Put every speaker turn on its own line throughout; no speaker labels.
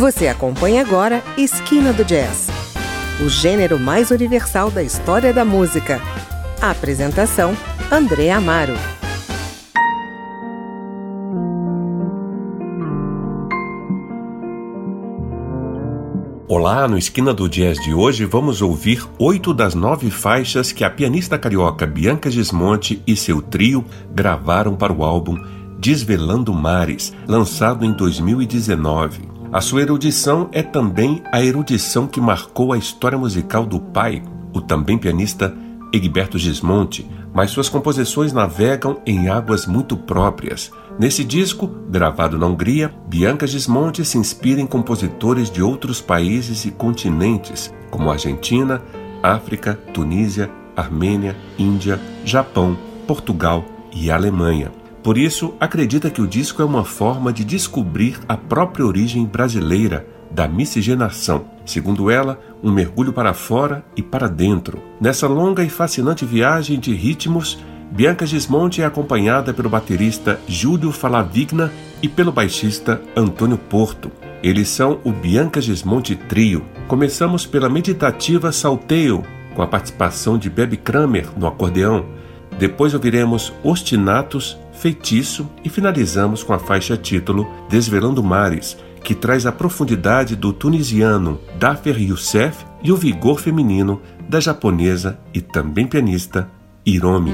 Você acompanha agora Esquina do Jazz, o gênero mais universal da história da música. A apresentação: André Amaro.
Olá, no Esquina do Jazz de hoje vamos ouvir oito das nove faixas que a pianista carioca Bianca Gismonte e seu trio gravaram para o álbum Desvelando Mares, lançado em 2019. A sua erudição é também a erudição que marcou a história musical do pai, o também pianista Egberto Gismonte, mas suas composições navegam em águas muito próprias. Nesse disco, gravado na Hungria, Bianca Gismonte se inspira em compositores de outros países e continentes, como Argentina, África, Tunísia, Armênia, Índia, Japão, Portugal e Alemanha. Por isso, acredita que o disco é uma forma de descobrir a própria origem brasileira da miscigenação. Segundo ela, um mergulho para fora e para dentro. Nessa longa e fascinante viagem de ritmos, Bianca Gismonte é acompanhada pelo baterista Júlio Falavigna e pelo baixista Antônio Porto. Eles são o Bianca Gismonte Trio. Começamos pela meditativa Salteio, com a participação de Bebe Kramer no acordeão. Depois ouviremos Ostinatos Feitiço e finalizamos com a faixa título Desvelando Mares, que traz a profundidade do tunisiano Dafer Youssef e o vigor feminino da japonesa e também pianista Hiromi.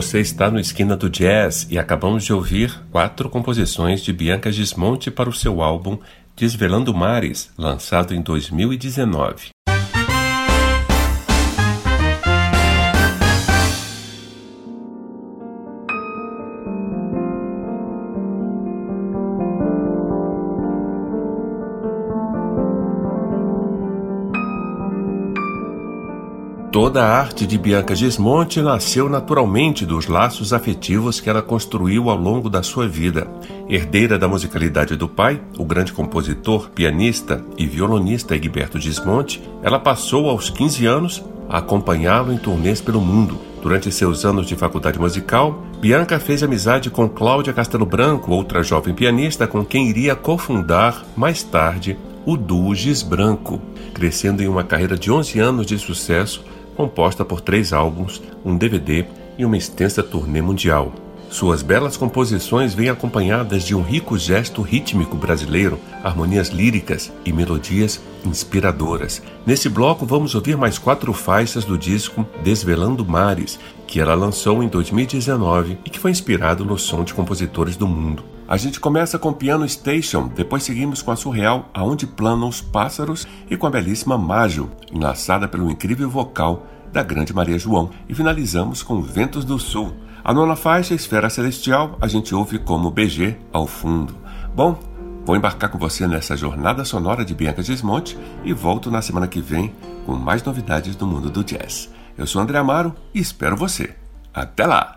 Você está no Esquina do Jazz e acabamos de ouvir quatro composições de Bianca Gismonte para o seu álbum Desvelando Mares, lançado em 2019. Toda a arte de Bianca Gismonte nasceu naturalmente dos laços afetivos que ela construiu ao longo da sua vida. Herdeira da musicalidade do pai, o grande compositor, pianista e violonista Egberto Gismonte, ela passou aos 15 anos a acompanhá-lo em turnês pelo mundo. Durante seus anos de faculdade musical, Bianca fez amizade com Cláudia Castelo Branco, outra jovem pianista com quem iria cofundar, mais tarde, o duo Gis Branco, crescendo em uma carreira de 11 anos de sucesso composta por três álbuns, um DVD e uma extensa turnê mundial. Suas belas composições vêm acompanhadas de um rico gesto rítmico brasileiro, harmonias líricas e melodias inspiradoras. Nesse bloco vamos ouvir mais quatro faixas do disco Desvelando Mares, que ela lançou em 2019 e que foi inspirado no som de compositores do mundo. A gente começa com Piano Station, depois seguimos com a surreal Aonde Planam os Pássaros e com a belíssima Majo, enlaçada pelo incrível vocal da grande Maria João, e finalizamos com Ventos do Sul. A nona faixa, Esfera Celestial, a gente ouve como BG ao fundo. Bom, vou embarcar com você nessa jornada sonora de Bianca Gismonte e volto na semana que vem com mais novidades do mundo do jazz. Eu sou André Amaro e espero você. Até lá!